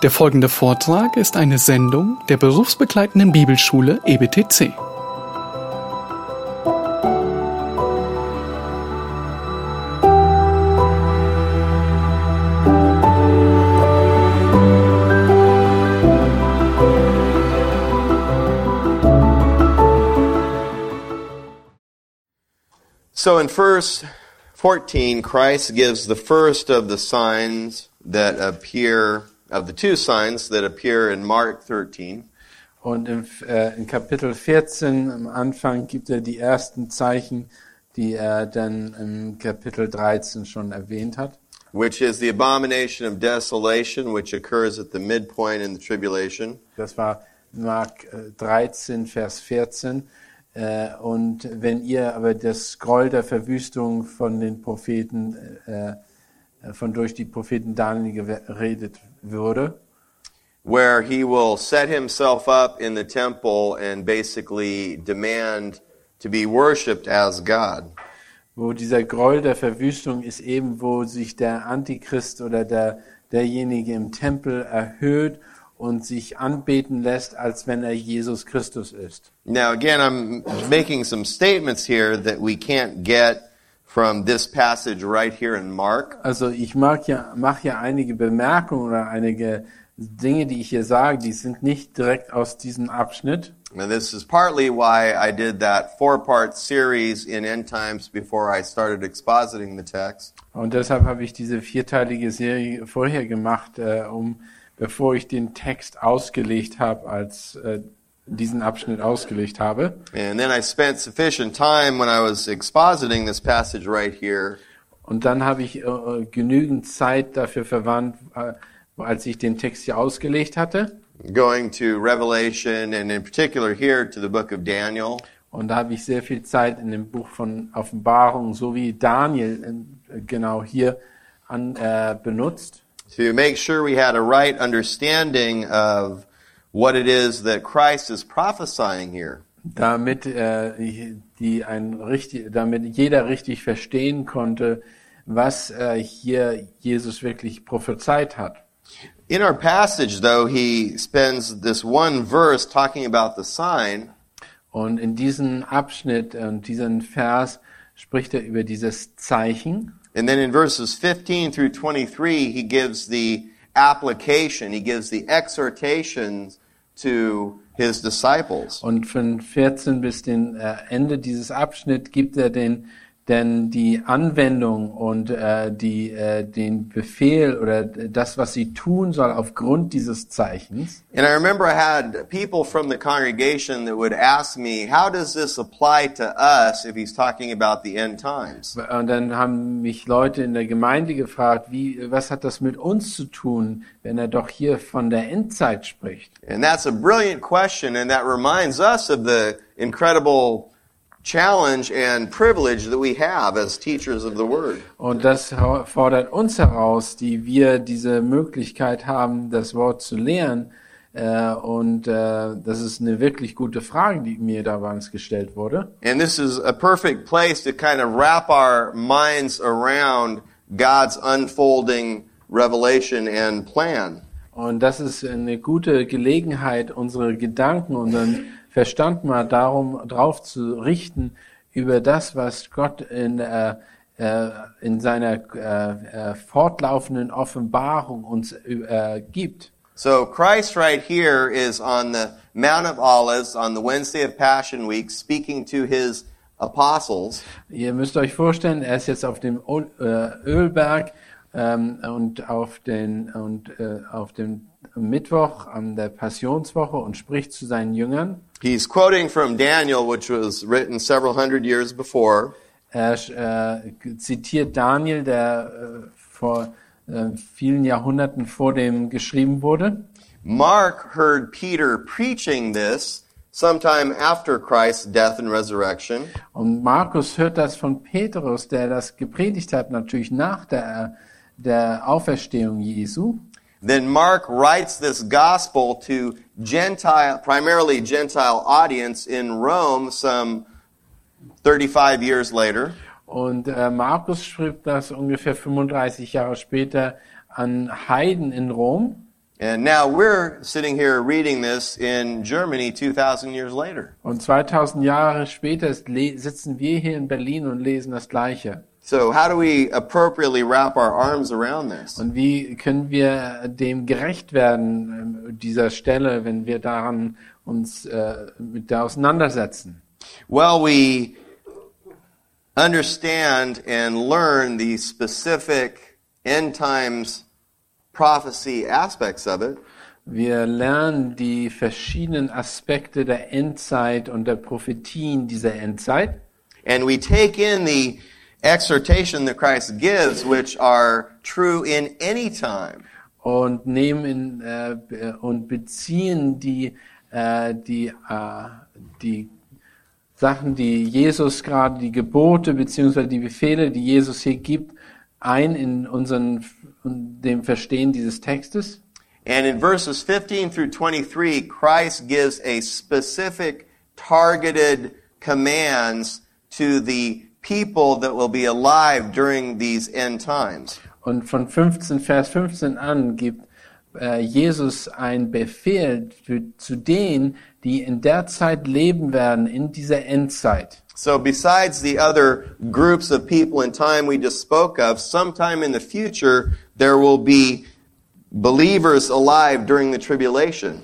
Der folgende Vortrag ist eine Sendung der berufsbegleitenden Bibelschule EBTC. So in verse 14, Christ gives the first of the signs that appear, of the two signs that appear in Mark 13. Und im, äh, in Kapitel 14 am Anfang gibt er die ersten Zeichen, die er dann im Kapitel 13 schon erwähnt hat. which is the abomination of desolation, which occurs at the midpoint in the tribulation. Das war Mark äh, 13, Vers 14. Äh, und wenn ihr aber das Groll der Verwüstung von den Propheten, äh, äh, von durch die Propheten Daniel geredet würde, where he will set himself up in the temple and basically demand to be worshiped as God. wo dieser Groll der Verwüstung ist eben, wo sich der Antichrist oder der, derjenige im Tempel erhöht und sich anbeten lässt, als wenn er Jesus Christus ist. Now, again, I'm making some statements here that we can't get from this passage right here in Mark. Also ich mag ja, mache ja einige Bemerkungen oder einige Dinge, die ich hier sage, die sind nicht direkt aus diesem Abschnitt. And this is partly why I did that four part series in End Times before I started expositing the text. Und deshalb habe ich diese vierteilige Serie vorher gemacht, äh, um bevor ich den Text ausgelegt habe, als äh, diesen Abschnitt ausgelegt habe. And then I spent sufficient time when I was expositing this passage right here Und dann habe ich äh, genügend Zeit dafür verwandt, äh, als ich den Text hier ausgelegt hatte. going to Revelation and in particular here to the book of Daniel. Und da habe ich sehr viel Zeit in dem Buch von Offenbarung, so wie Daniel äh, genau hier an, äh, benutzt, to make sure we had a right understanding of what it is that Christ is prophesying here. damit äh, die ein richtig, damit jeder richtig verstehen konnte, was äh, hier Jesus wirklich prophezeit hat. In our passage, though, he spends this one verse talking about the sign, Und in diesem Abschnitt und diesen Vers spricht er über dieses Zeichen. and then in verses 15 through 23, he gives the application, he gives the exhortations to his disciples. Und von 14 bis den äh, Ende dieses Abschnitt gibt er den, denn die Anwendung und äh, die, äh, den Befehl oder das, was sie tun soll aufgrund dieses Zeichens. And I remember I had people from the congregation that would ask me, how does this apply to us if he's talking about the end times? Und dann haben mich Leute in der Gemeinde gefragt, wie, was hat das mit uns zu tun, wenn er doch hier von der Endzeit spricht? And that's a brilliant question, and that reminds us of the incredible challenge and privilege that we have as teachers of the Word. Und das fordert uns heraus, die wir diese Möglichkeit haben, das Wort zu lehren. Äh, und äh, das ist eine wirklich gute Frage, die mir damals gestellt wurde. And this is a perfect place to kind of wrap our minds around God's unfolding revelation and plan. Und das ist eine gute Gelegenheit, unsere Gedanken, unseren Verstand mal darum drauf zu richten über das, was Gott in, äh, äh, in seiner äh, äh, fortlaufenden Offenbarung uns äh, gibt. So Christ right here is on the Mount of Olives on the Wednesday of Passion Week speaking to his apostles. Ihr müsst euch vorstellen, er ist jetzt auf dem Öl- äh, Ölberg ähm, und auf den und äh, auf dem Mittwoch an der Passionswoche und spricht zu seinen Jüngern. He's quoting from Daniel, which was written several hundred years before. Er äh, zitiert Daniel, der äh, vor äh, vielen Jahrhunderten vor dem geschrieben wurde. Mark heard Peter preaching this sometime after Christ's death and resurrection. Und Markus hört das von Petrus, der das gepredigt hat, natürlich nach der, der Auferstehung Jesu. Then Mark writes this gospel to Gentile, primarily Gentile audience in Rome some 35 years later. Und äh, Markus schrieb das ungefähr 35 Jahre später an Heiden in Rom. And now we're sitting here reading this in Germany 2,000 years later. Und 2000 Jahre später sitzen wir hier in Berlin und lesen das Gleiche. So how do we appropriately wrap our arms around this? Und wie können wir dem gerecht werden, ähm, dieser Stelle, wenn wir daran uns äh, mit der auseinandersetzen? Well, we understand and learn the specific end times prophecy aspects of it. Wir lernen die verschiedenen Aspekte der Endzeit und der Prophetien dieser Endzeit. And we take in the exhortation that Christ gives, which are true in any time. und nehmen in, äh, und beziehen die äh, die äh, die Sachen, die Jesus gerade die Gebote beziehungsweise die Befehle, die Jesus hier gibt, ein in unseren in dem Verstehen dieses Textes. And in verses 15 through 23, Christ gives a specific targeted commands to the people that will be alive during these end times. Und von 15 Vers 15 an gibt äh, Jesus einen Befehl für, zu denen, die in der Zeit leben werden in dieser Endzeit. So besides the other groups of people in time we just spoke of, sometime in the future there will be believers alive during the tribulation.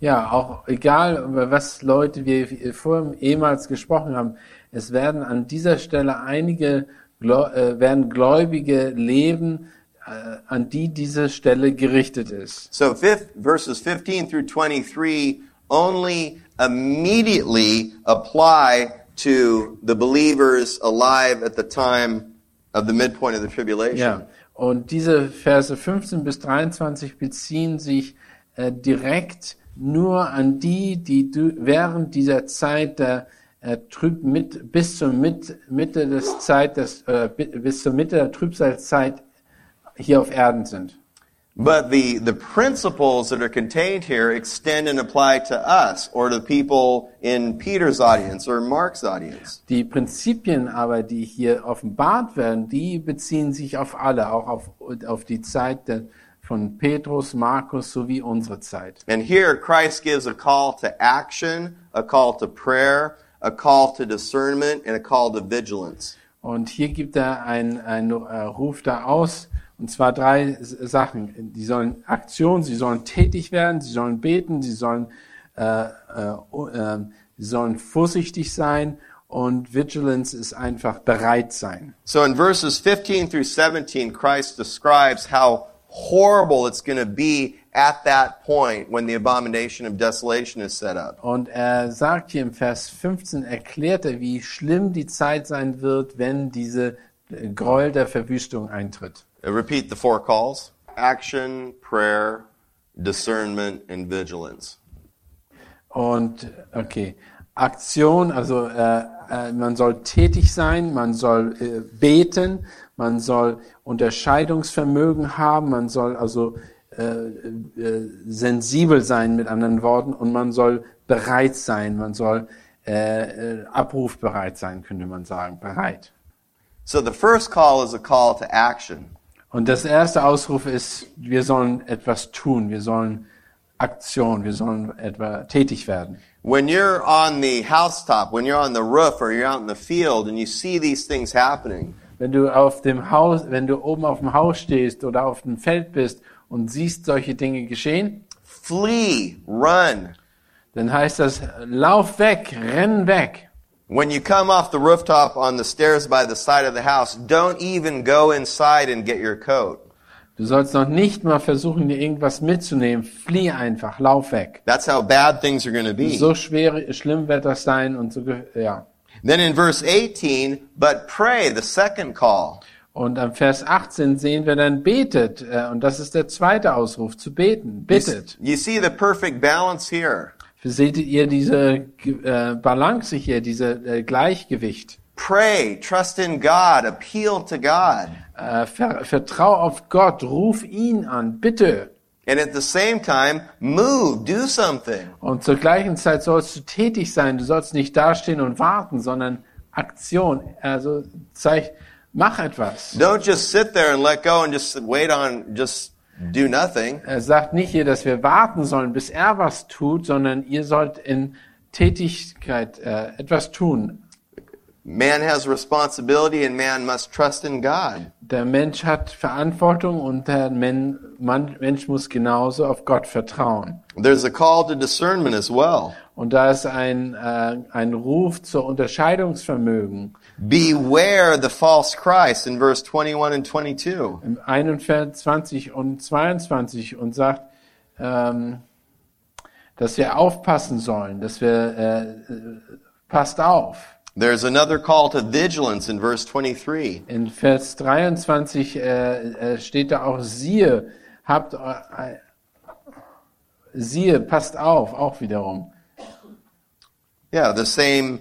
Ja, auch egal, über was Leute wir vorhin ehemals gesprochen haben, es werden an dieser Stelle einige äh, werden Gläubige leben, äh, an die diese Stelle gerichtet ist. So fifth, verses 15 through 23 only immediately apply to the believers alive at the time of the midpoint of the tribulation. Ja, und diese Verse 15 bis 23 beziehen sich äh, direkt nur an die, die während dieser Zeit der äh, Trüb mit, bis zur mit, Mitte des Zeit des, äh, bi- bis zur Mitte der Trübsalzeit hier auf Erden sind. But the, the principles that are contained here extend and apply to us or to people in Peter's audience or Mark's audience. Die Prinzipien aber, die hier offenbart werden, die beziehen sich auf alle, auch auf, auf die Zeit der, von Petrus, Markus sowie unsere Zeit. And here Christ gives a call to action, a call to prayer, a call to discernment, and a call to vigilance. Und hier gibt er einen, einen äh, Ruf da aus, und zwar drei Sachen. Die sollen Aktion, sie sollen tätig werden, sie sollen beten, sie sollen, äh, äh, äh, sie sollen vorsichtig sein und Vigilance ist einfach bereit sein. So in verses 15 through 17, Christ describes how horrible it's going to be at that point when the abomination of desolation is set up. Und er sagt hier im Vers 15, erklärt er, wie schlimm die Zeit sein wird, wenn diese äh, Gräuel der Verwüstung eintritt. Uh, repeat the four calls action, prayer, discernment, and vigilance. Und okay, Aktion, also äh, äh, man soll tätig sein, man soll äh, beten, man soll Unterscheidungsvermögen haben, man soll also äh, äh, sensibel sein mit anderen Worten und man soll bereit sein, man soll äh, äh, abrufbereit sein, könnte man sagen, bereit. So the first call is a call to action. Und das erste Ausruf ist, wir sollen etwas tun, wir sollen Aktion, wir sollen etwa tätig werden. When you're on the housetop, when you're on the roof, or you're out in the field and you see these things happening, Wenn du auf dem Haus, wenn du oben auf dem Haus stehst oder auf dem Feld bist und siehst solche Dinge geschehen, flee, run. dann heißt das, lauf weg, renn weg. When you come off the rooftop on the stairs by the side of the house, don't even go inside and get your coat. Du sollst noch nicht mal versuchen, dir irgendwas mitzunehmen. Flieh einfach, lauf weg. That's how bad things are going to be. So schwer, schlimm wird das sein und so, ja. Then in verse 18, but pray, the second call. Und am Vers 18 sehen wir dann betet, äh, und das ist der zweite Ausruf, zu beten, bittet. You see the perfect balance here. Seht ihr diese äh, Balance hier, diese äh, Gleichgewicht? Pray, trust in God, appeal to God. Ver vertrau auf Gott, ruf ihn an, bitte. And at the same time, move, do something. Und zur gleichen Zeit sollst du tätig sein. Du sollst nicht dastehen und warten, sondern Aktion. Also zeig, mach etwas. Don't just sit there and let go and just wait on just do nothing. Er sagt nicht hier, dass wir warten sollen, bis er was tut, sondern ihr sollt in Tätigkeit äh, etwas tun. Man has responsibility and man must trust in God. Der Mensch hat Verantwortung und der Men Mann, Mensch muss genauso auf Gott vertrauen. There's a call to discernment as well. Und da ist ein, äh, ein Ruf zur Unterscheidungsvermögen. Beware the false Christ in verse 21 and 22. Im 21 und 22 und sagt, ähm, dass wir aufpassen sollen, dass wir, äh, äh, passt auf. There's another call to vigilance in verse 23. In Vers 23 äh, äh, steht da auch, siehe, habt, äh, siehe, passt auf, auch wiederum. Yeah, the same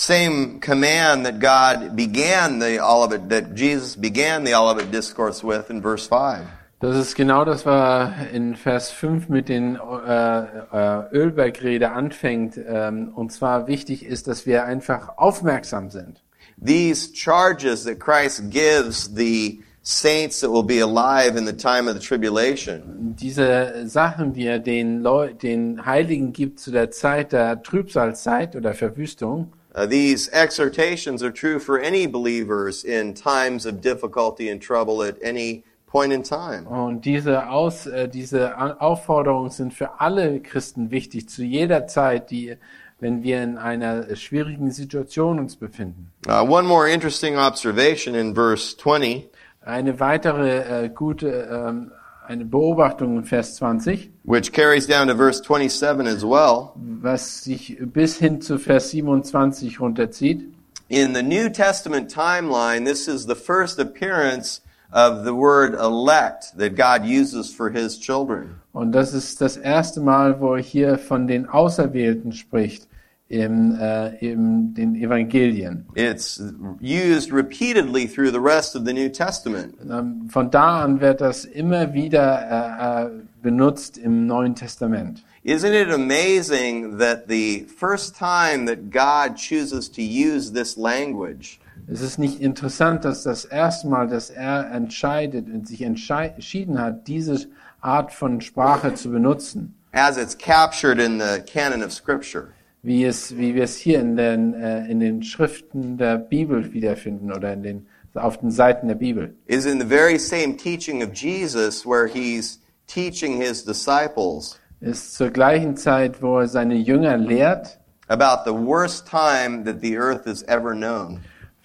same command that God began the Olivet that Jesus began the Olivet discourse with in verse 5. Das ist genau das, was in Vers 5 mit den äh, äh, Ölbergrede anfängt. Ähm, und zwar wichtig ist, dass wir einfach aufmerksam sind. These charges that Christ gives the saints that will be alive in the time of the tribulation Diese Sachen, die er den, Leu den Heiligen gibt zu der Zeit der Trübsalzeit oder Verwüstung, Uh, these exhortations are true for any believers in times of difficulty and trouble at any point in time. Und diese, Aus, äh, diese Aufforderungen sind für alle Christen wichtig, zu jeder Zeit, die, wenn wir in einer schwierigen Situation uns befinden. Uh, one more interesting observation in verse 20, Eine weitere äh, gute ähm, eine Beobachtung in Vers 20, which carries down to verse 27 as well. was sich bis hin zu Vers 27 runterzieht. In the New Testament timeline, this is the first appearance of the word elect that God uses for his children. Und das ist das erste Mal, wo er hier von den Auserwählten spricht im, äh, im den Evangelien. It's used repeatedly through the rest of the New Testament. Ähm, Von da an wird das immer wieder äh, äh, benutzt im Neuen Testament. Isn't it amazing that the first time that God chooses to use this language Es ist nicht interessant, dass das erste Mal, dass er entscheidet und sich entschieden hat, diese Art von Sprache zu benutzen, as it's captured in the canon of Scripture? Wie es, wie wir es hier in den, äh, in den Schriften der Bibel wiederfinden oder in den, auf den Seiten der Bibel. Is in the very same teaching of Jesus where he's teaching his disciples Ist zur gleichen Zeit, wo er seine Jünger lehrt, about the worst time that the earth has ever known.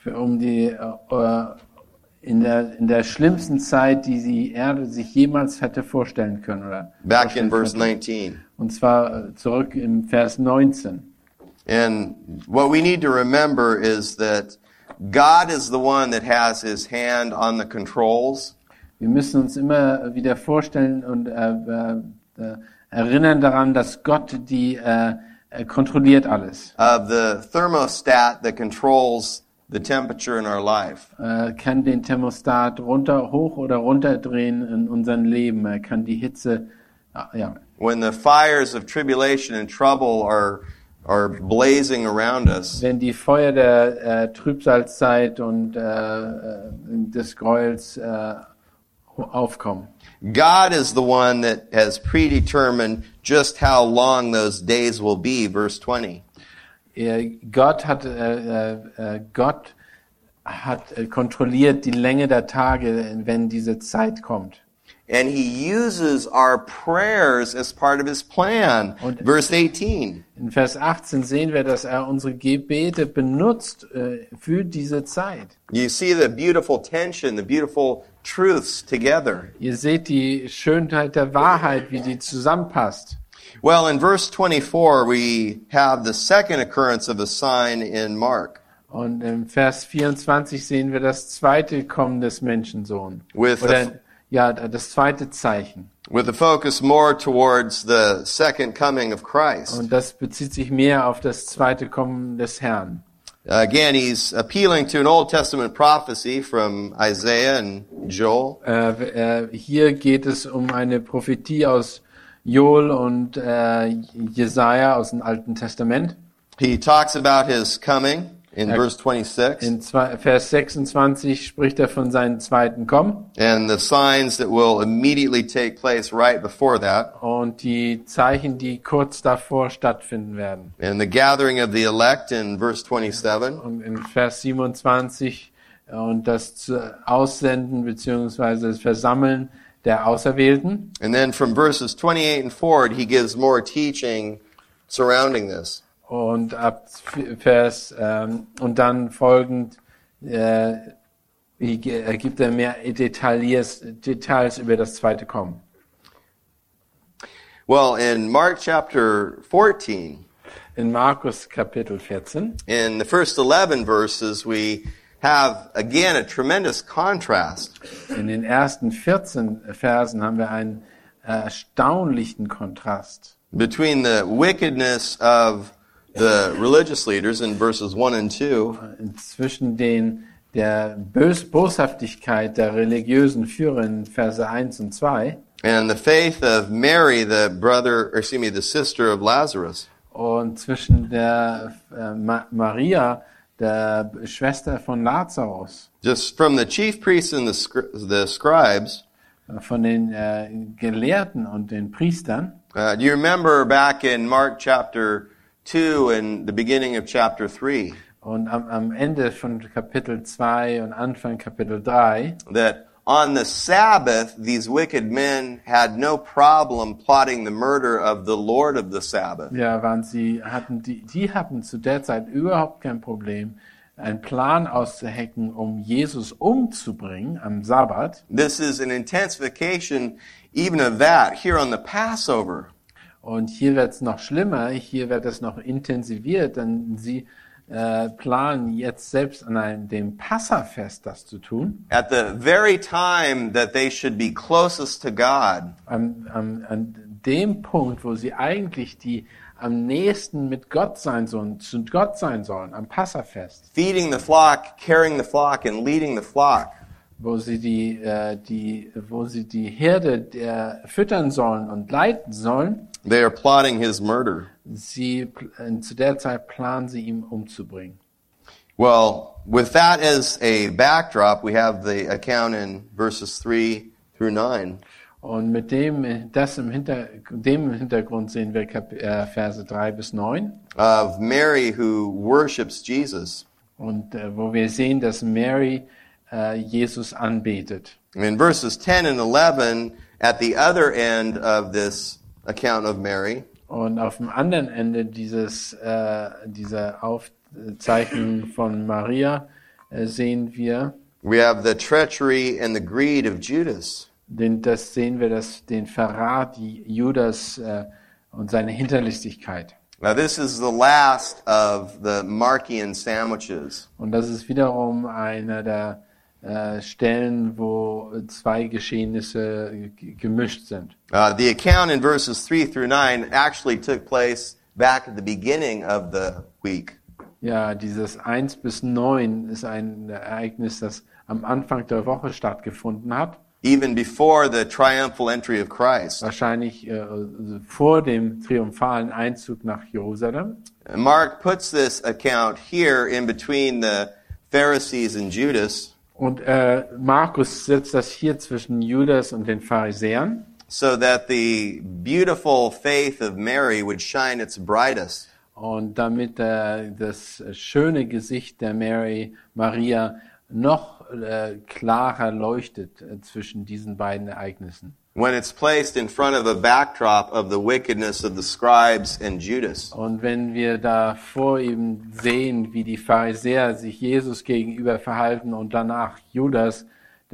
für, um die, äh, in der, in der schlimmsten Zeit, die die Erde sich jemals hätte vorstellen können, oder? Back in verse könnte. 19. Und zwar äh, zurück im Vers 19. And what we need to remember is that God is the one that has his hand on the controls. Wir müssen uns immer wieder vorstellen und äh, äh, äh, erinnern daran, dass Gott die äh, äh, kontrolliert alles. of the thermostat that controls the temperature in our life. Er kann den Thermostat runter, hoch oder runterdrehen in unserem Leben. Er kann die Hitze, ja. When the fires of tribulation and trouble are are blazing around us, Wenn die Feuer der äh, Trübsalzeit und äh, äh, des Gräuels äh, aufkommen. God is the one that has predetermined just how long those days will be, verse 20. Gott hat, äh, äh, äh, Gott hat äh, kontrolliert die Länge der Tage, wenn diese Zeit kommt. And he uses our prayers as part of his plan. Und- Verse 18. In Vers 18 sehen wir, dass er unsere Gebete benutzt äh, für diese Zeit. You see the beautiful tension, the beautiful truths together. Ihr seht die Schönheit der Wahrheit, wie die zusammenpasst. Well, in verse 24, we have the second occurrence of a sign in Mark Und im Vers 24 sehen wir das zweite Kommen des Menschensohn. With the- Oder ja, das zweite Zeichen. with a focus more towards the second coming of Christ. Und das bezieht sich mehr auf das zweite Kommen des Herrn. Again, he's appealing to an Old Testament prophecy from Isaiah and Joel. Äh, äh, hier geht es um eine Prophetie aus Joel und äh, Jesaja aus dem Alten Testament. He talks about his coming in Er- verse 26 In zwei, Vers 26 spricht er von seinem zweiten Kommen and the signs that will immediately take place right before that und die Zeichen, die kurz davor stattfinden werden. and the gathering of the elect in verse 27 Und in Vers 27 äh, und das Aussenden beziehungsweise das Versammeln der Auserwählten. and then from verses 28 and forward he gives more teaching surrounding this. Und ab Vers ähm, und dann folgend äh, äh, gibt er mehr Details, Details über das zweite Kommen. Well, in Mark chapter 14 In Markus Kapitel 14 in the first 11 verses we have again a tremendous contrast. In den ersten 14 Versen haben wir einen erstaunlichen Kontrast. Between the wickedness of the religious leaders in verses 1 and 2 zwischen den der Bös Boshaftigkeit der religiösen Führer in Verse 1 und 2 and the faith of Mary, the brother, or excuse me, the sister of Lazarus. und zwischen der äh, Ma Maria, der Schwester von Lazarus, Just from the chief priests and the, scri- the scribes, von den äh, Gelehrten und den Priestern. uh, do you remember back in Mark chapter 2 and the beginning of chapter 3 Und am, am Ende von Kapitel 2 und Anfang Kapitel 3 that on the Sabbath, these wicked men had no problem plotting the murder of the Lord of the Sabbath? Ja, waren sie, hatten die, die hatten zu der Zeit überhaupt kein Problem, einen Plan auszuhacken, um Jesus umzubringen am Sabbat. This is an intensification even of that here on the Passover. Und hier wird es noch schlimmer, hier wird es noch intensiviert, denn sie äh, planen jetzt selbst an einem, dem Passafest das zu tun. At the very time that they should be closest to God, Am, am, an dem Punkt, wo sie eigentlich die am nächsten mit Gott sein sollen, zu Gott sein sollen, am Passafest. feeding the flock, carrying the flock, and leading the flock. wo sie die, äh, die, wo sie die Herde der füttern sollen und leiten sollen. They are plotting his murder. Sie äh, zu der Zeit planen sie ihn umzubringen. Well, with that as a backdrop, we have the account in verses 3 through 9. Und mit dem, äh, das im Hinter, dem im Hintergrund sehen wir Kap äh, Verse 3 bis 9. of Mary who worships Jesus. Und äh, wo wir sehen, dass Mary äh, Jesus anbetet. In verses 10 and 11, at the other end of this account of Mary, Und auf dem anderen Ende dieses, äh, dieser Aufzeichnung von Maria äh, sehen wir, we have the treachery and the greed of Judas. Den, das sehen wir, das, den Verrat Judas äh, und seine Hinterlistigkeit. Now, this is the last of the Markian sandwiches. Und das ist wiederum einer der äh, Stellen, wo zwei Geschehnisse gemischt sind. Uh, the account in verses 3 through 9 actually took place back at the beginning of the week. Ja, dieses 1 bis 9 ist ein Ereignis, das am Anfang der Woche stattgefunden hat. even before the triumphal entry of Christ. Wahrscheinlich äh, vor dem triumphalen Einzug nach Jerusalem. Mark puts this account here in between the Pharisees and Judas Und äh, Markus setzt das hier zwischen Judas und den Pharisäern. so that the beautiful faith of Mary would shine its brightest. Und damit äh, das schöne Gesicht der Mary, Maria noch äh, klarer leuchtet äh, zwischen diesen beiden Ereignissen. When it's placed in front of a backdrop of the wickedness of the scribes and Judas. Und wenn wir da vor ihm sehen, wie die Pharisäer sich Jesus gegenüber verhalten und danach Judas,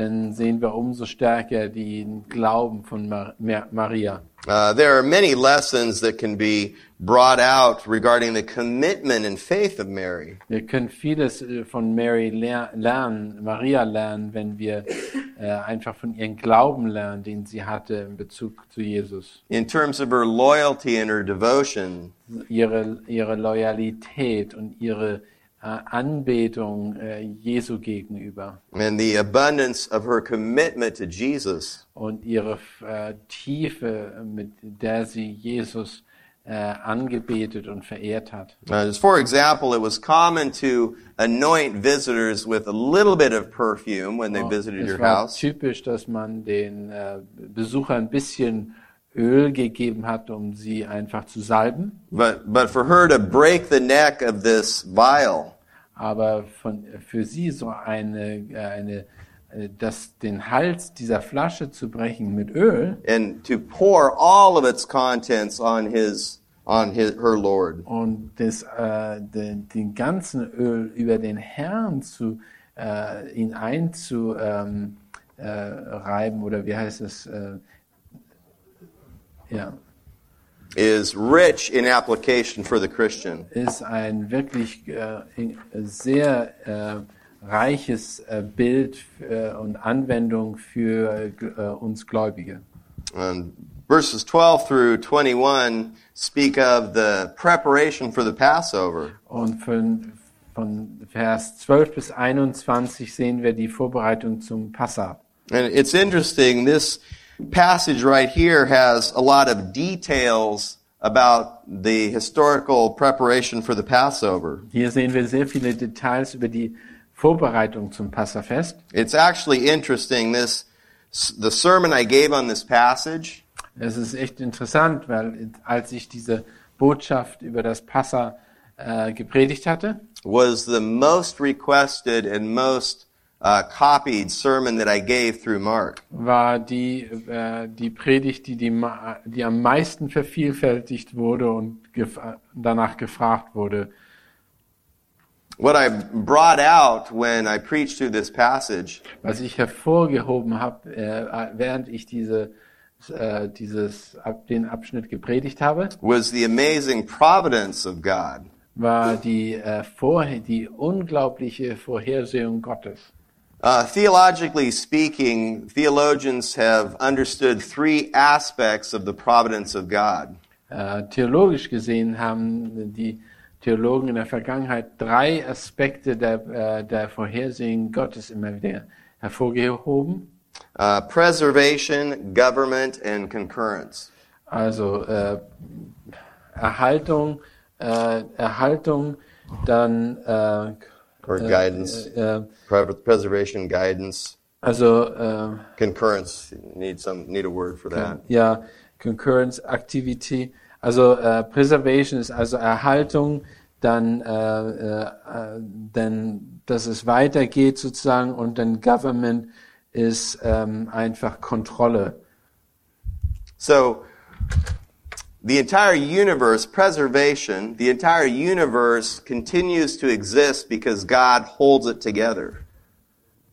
dann sehen wir umso stärker den Glauben von Mar Mar Maria. Uh, there are many lessons that can be brought out regarding the commitment and faith of Mary. Wir können vieles äh, von Mary ler lernen, Maria lernen, wenn wir äh, einfach von ihrem Glauben lernen, den sie hatte in Bezug zu Jesus. in terms of her loyalty and her devotion. Ihre, ihre Loyalität und ihre Anbetung äh, Jesu gegenüber and the abundance of her commitment to Jesus. und ihre äh, Tiefe, mit der sie Jesus äh, angebetet und verehrt hat. Uh, for example, it was common to anoint visitors with a little bit of perfume when they visited es your war house. typisch, dass man den äh, Besuchern ein bisschen Öl gegeben hat, um sie einfach zu salben. But, but for her to break the neck of this vial, Aber von, für sie so eine, äh, eine äh, das, den Hals dieser Flasche zu brechen mit Öl and to pour all of its contents on his, on his, her Lord. und das, äh, den, den ganzen Öl über den Herrn zu, äh, ihn einzureiben äh, reiben, oder wie heißt es? Äh, ja, is rich in application for the Christian. ist ein wirklich äh, sehr äh, reiches äh, Bild äh, und Anwendung für äh, uns Gläubige. And verses 12 through 21 speak of the preparation for the Passover. Und von, von Vers 12 bis 21 sehen wir die Vorbereitung zum Passa. And it's interesting, this passage right here has a lot of details about the historical preparation for the Passover. Hier sehen wir sehr viele Details über die Vorbereitung zum Passafest. It's actually interesting, this, the sermon I gave on this passage Es ist echt interessant, weil als ich diese Botschaft über das Passa äh, gepredigt hatte, was the most requested and most uh, copied sermon that I gave through Mark. war die, äh, die Predigt, die, die, die am meisten vervielfältigt wurde und gef danach gefragt wurde. What I brought out when I preached through this passage Was ich hervorgehoben habe, äh, während ich diese, äh, dieses, den Abschnitt gepredigt habe, was the amazing providence of God. war die, äh, Vorher die unglaubliche Vorhersehung Gottes. Uh, theologically speaking, theologians have understood three aspects of the providence of God. Äh, theologisch gesehen haben die Theologen in der Vergangenheit drei Aspekte der, äh, der Vorhersehung Gottes immer wieder hervorgehoben. Uh, preservation, government, and concurrence. Also äh, Erhaltung, äh, Erhaltung, dann äh, Or äh, guidance. Äh, Pre- preservation, guidance, also äh, concurrence. Need some need a word for that. ja Concurrence Activity. Also Preservation ist also Erhaltung, dann, dann, dass es weitergeht sozusagen und dann Government ist ähm, einfach Kontrolle. So, the entire universe, preservation, the entire universe continues to exist because God holds it together.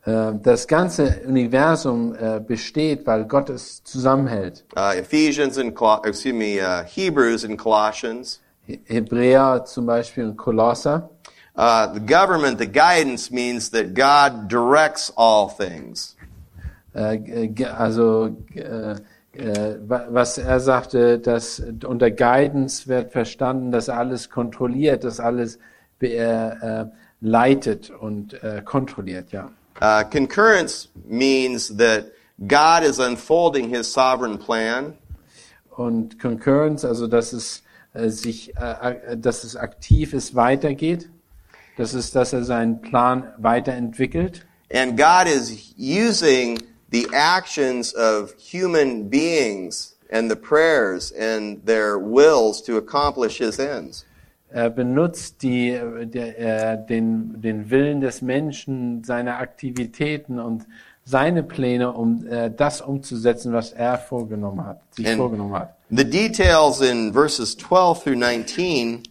Äh, das ganze Universum äh, besteht, weil Gott es zusammenhält. Uh, Ephesians and Col- excuse me, uh, Hebrews and Colossians. Hebräer zum Beispiel und Kolosser. Uh, the government, the guidance means that God directs all things. Äh, also was er sagte, dass unter Guidance wird verstanden, dass er alles kontrolliert, dass alles äh, äh, leitet und äh, kontrolliert, ja. Uh, concurrence means that God is unfolding His sovereign plan. Und Concurrence, also dass es äh, sich, äh, äh, dass es aktiv ist, weitergeht. Das ist, dass er seinen Plan weiterentwickelt. And God is using the actions of human beings and the prayers and their wills to accomplish His ends. Er benutzt die, der, den, den Willen des Menschen, seine Aktivitäten und seine Pläne, um äh, das umzusetzen, was er vorgenommen hat, sich And- vorgenommen hat. The details in verses 12 through 19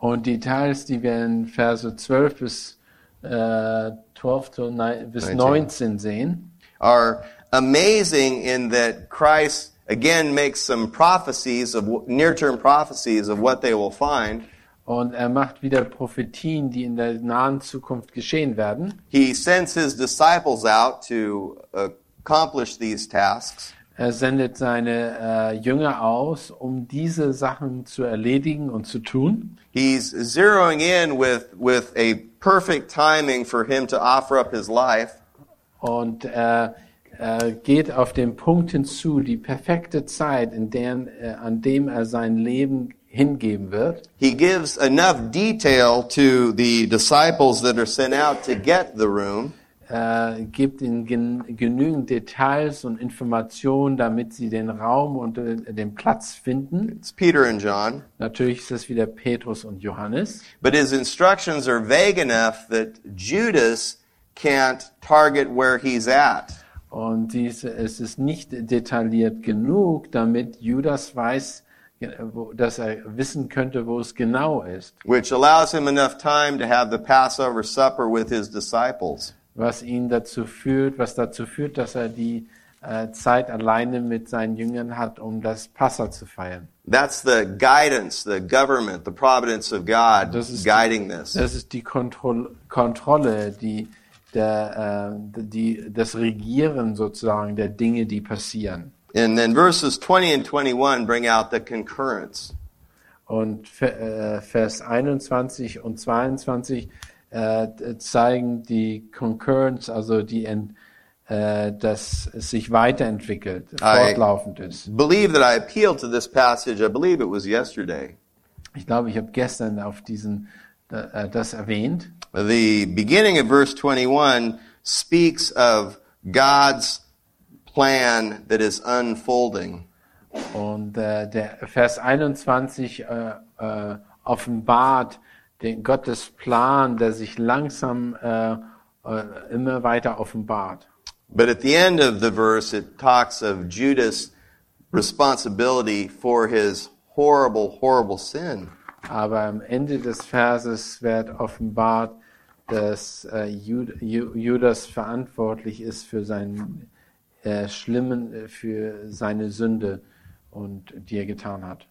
Und die Details, die wir in Verse 12 bis, äh, 12 to nein, bis 19. 19 sehen, are amazing in that Christ again makes some prophecies of near-term prophecies of what they will find. und er macht wieder Prophetien, die in der nahen Zukunft geschehen werden. He sends his disciples out to accomplish these tasks. Er sendet seine äh, Jünger aus, um diese Sachen zu erledigen und zu tun. He's zeroing in with, with a perfect timing for him to offer up his life. Und äh, äh, geht auf den Punkt hinzu, die perfekte Zeit, in der, äh, an dem er sein Leben hingeben wird. He gives enough detail to the disciples that are sent out to get the room äh, gibt ihnen gen genügend Details und Informationen, damit sie den Raum und äh, den Platz finden. It's Peter and John. Natürlich ist es wieder Petrus und Johannes. But his instructions are vague enough that Judas can't target where he's at. Und diese, es ist nicht detailliert genug, damit Judas weiß, dass er wissen könnte, wo es genau ist. which allows him enough time to have the Passover supper with his disciples. Was ihn dazu führt, was dazu führt, dass er die äh, Zeit alleine mit seinen Jüngern hat, um das Passa zu feiern. That's the guidance, the government, the providence of God Das ist- guiding this. Das ist die Kontroll Kontrolle, die, der, äh, die, das Regieren sozusagen der Dinge, die passieren. And then verses 20 and 21 bring out the concurrence. Und äh, Vers 21 und 22 äh, zeigen die Concurrence, also die, Ent- äh, dass es sich weiterentwickelt, I- fortlaufend ist. Believe that I appealed to this passage, I believe it was yesterday. Ich glaube, ich habe gestern auf diesen äh, das erwähnt. The beginning of verse 21 speaks of God's plan that is unfolding. Und äh, der Vers 21 äh, äh, offenbart den Gottes Plan, der sich langsam äh, äh, immer weiter offenbart. But at the end of the verse, it talks of Judas' responsibility for his horrible, horrible sin. Aber am Ende des Verses wird offenbart, dass äh, Jud Ju Judas verantwortlich ist für seinen äh, schlimmen, äh, für seine Sünde und die er getan hat.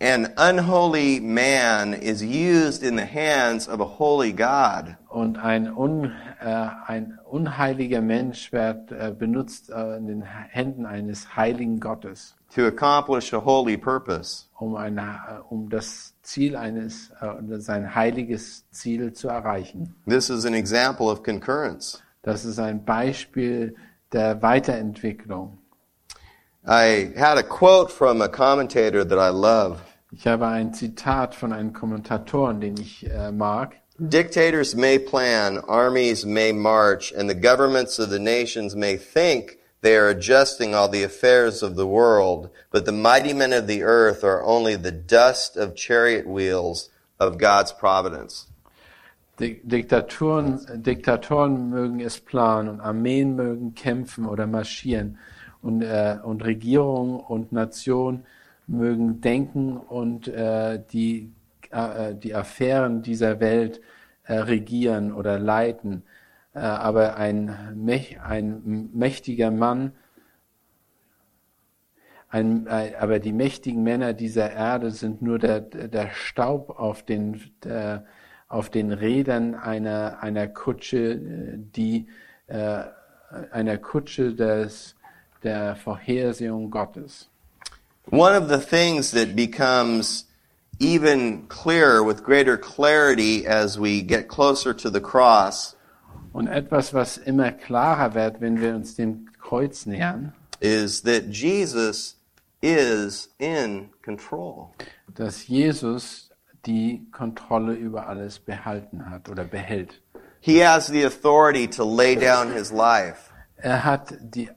An unholy man is used in the hands of a holy God. Und ein, un, äh, ein unheiliger Mensch wird äh, benutzt äh, in den Händen eines heiligen Gottes, to accomplish a holy purpose. um, ein, äh, um das Ziel eines, äh, oder sein heiliges Ziel zu erreichen. This is an example of concurrence. Das ist ein Beispiel der Weiterentwicklung. I had a quote from a commentator that I love. Ich habe ein Zitat von einem Kommentatoren, den ich äh, mag. Dictators may plan, armies may march, and the governments of the nations may think they are adjusting all the affairs of the world, but the mighty men of the earth are only the dust of chariot wheels of God's providence. Di- Diktaturen, Diktatoren mögen es planen und Armeen mögen kämpfen oder marschieren und, äh, und Regierungen und Nationen mögen denken und äh, die, äh, die Affären dieser Welt äh, regieren oder leiten. Äh, aber ein, ein mächtiger Mann, ein, äh, aber die mächtigen Männer dieser Erde sind nur der, der Staub auf den, der, auf den Rädern einer, einer Kutsche, äh, die, äh, einer Kutsche des, der Vorhersehung Gottes. One of the things that becomes even clearer with greater clarity as we get closer to the cross Und etwas, was immer klarer wird, wenn wir uns dem Kreuz nähern, is that Jesus is in control. dass Jesus die Kontrolle über alles behalten hat oder behält. He has the authority to lay down his life. Er hat die,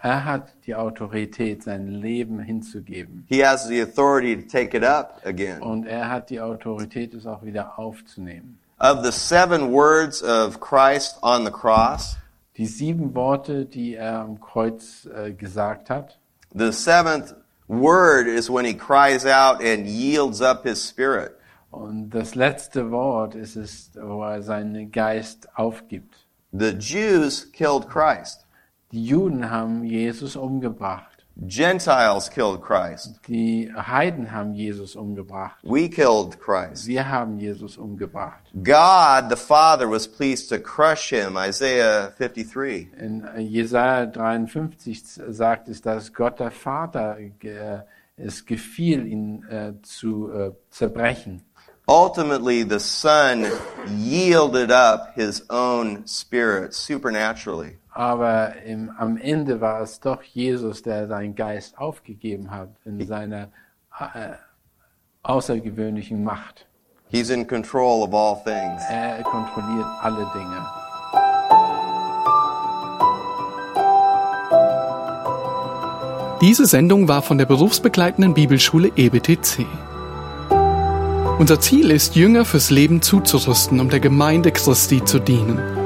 er hat die Autorität, sein Leben hinzugeben. He has the authority to take it up again. Und er hat die Autorität, es auch wieder aufzunehmen. Of the seven words of Christ on the cross, Die sieben Worte, die er am Kreuz äh, gesagt hat, the seventh word is when he cries out and yields up his spirit. und das letzte Wort ist es, wo er seinen Geist aufgibt. The Jews killed Christ. Die Juden haben Jesus umgebracht. Gentiles killed Christ. Die Heiden haben Jesus umgebracht. We killed Christ. Wir haben Jesus umgebracht. God the Father was pleased to crush him, Isaiah 53. In Jesaja 53 sagt es, dass Gott der Vater es gefiel, ihn äh, zu äh, zerbrechen. Ultimately, the Son yielded up his own spirit supernaturally. Aber im, am Ende war es doch Jesus, der seinen Geist aufgegeben hat in seiner äh, außergewöhnlichen Macht. He's in control of all things. Er kontrolliert alle Dinge. Diese Sendung war von der berufsbegleitenden Bibelschule EBTC. Unser Ziel ist, Jünger fürs Leben zuzurüsten, um der Gemeinde Christi zu dienen.